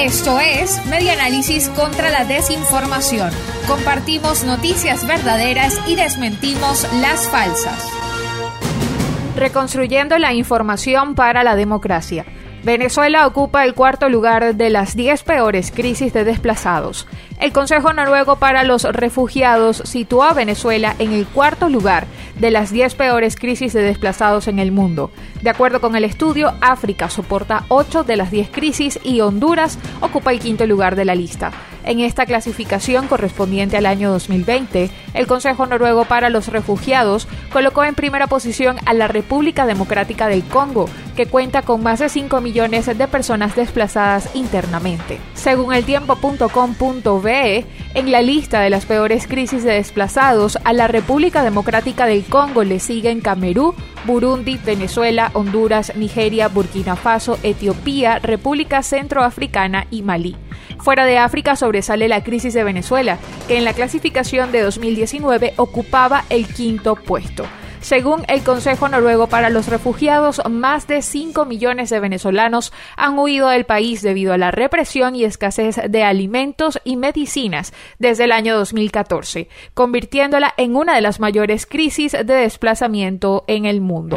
Esto es Media Análisis contra la Desinformación. Compartimos noticias verdaderas y desmentimos las falsas. Reconstruyendo la información para la democracia. Venezuela ocupa el cuarto lugar de las 10 peores crisis de desplazados. El Consejo Noruego para los Refugiados situó a Venezuela en el cuarto lugar de las 10 peores crisis de desplazados en el mundo. De acuerdo con el estudio, África soporta 8 de las 10 crisis y Honduras ocupa el quinto lugar de la lista. En esta clasificación correspondiente al año 2020, el Consejo Noruego para los Refugiados colocó en primera posición a la República Democrática del Congo, que cuenta con más de 5 millones de personas desplazadas internamente. Según el tiempo.com.be, en la lista de las peores crisis de desplazados, a la República Democrática del Congo le siguen Camerún, Burundi, Venezuela, Honduras, Nigeria, Burkina Faso, Etiopía, República Centroafricana y Malí. Fuera de África sobresale la crisis de Venezuela, que en la clasificación de 2019 ocupaba el quinto puesto. Según el Consejo Noruego para los Refugiados, más de 5 millones de venezolanos han huido del país debido a la represión y escasez de alimentos y medicinas desde el año 2014, convirtiéndola en una de las mayores crisis de desplazamiento en el mundo.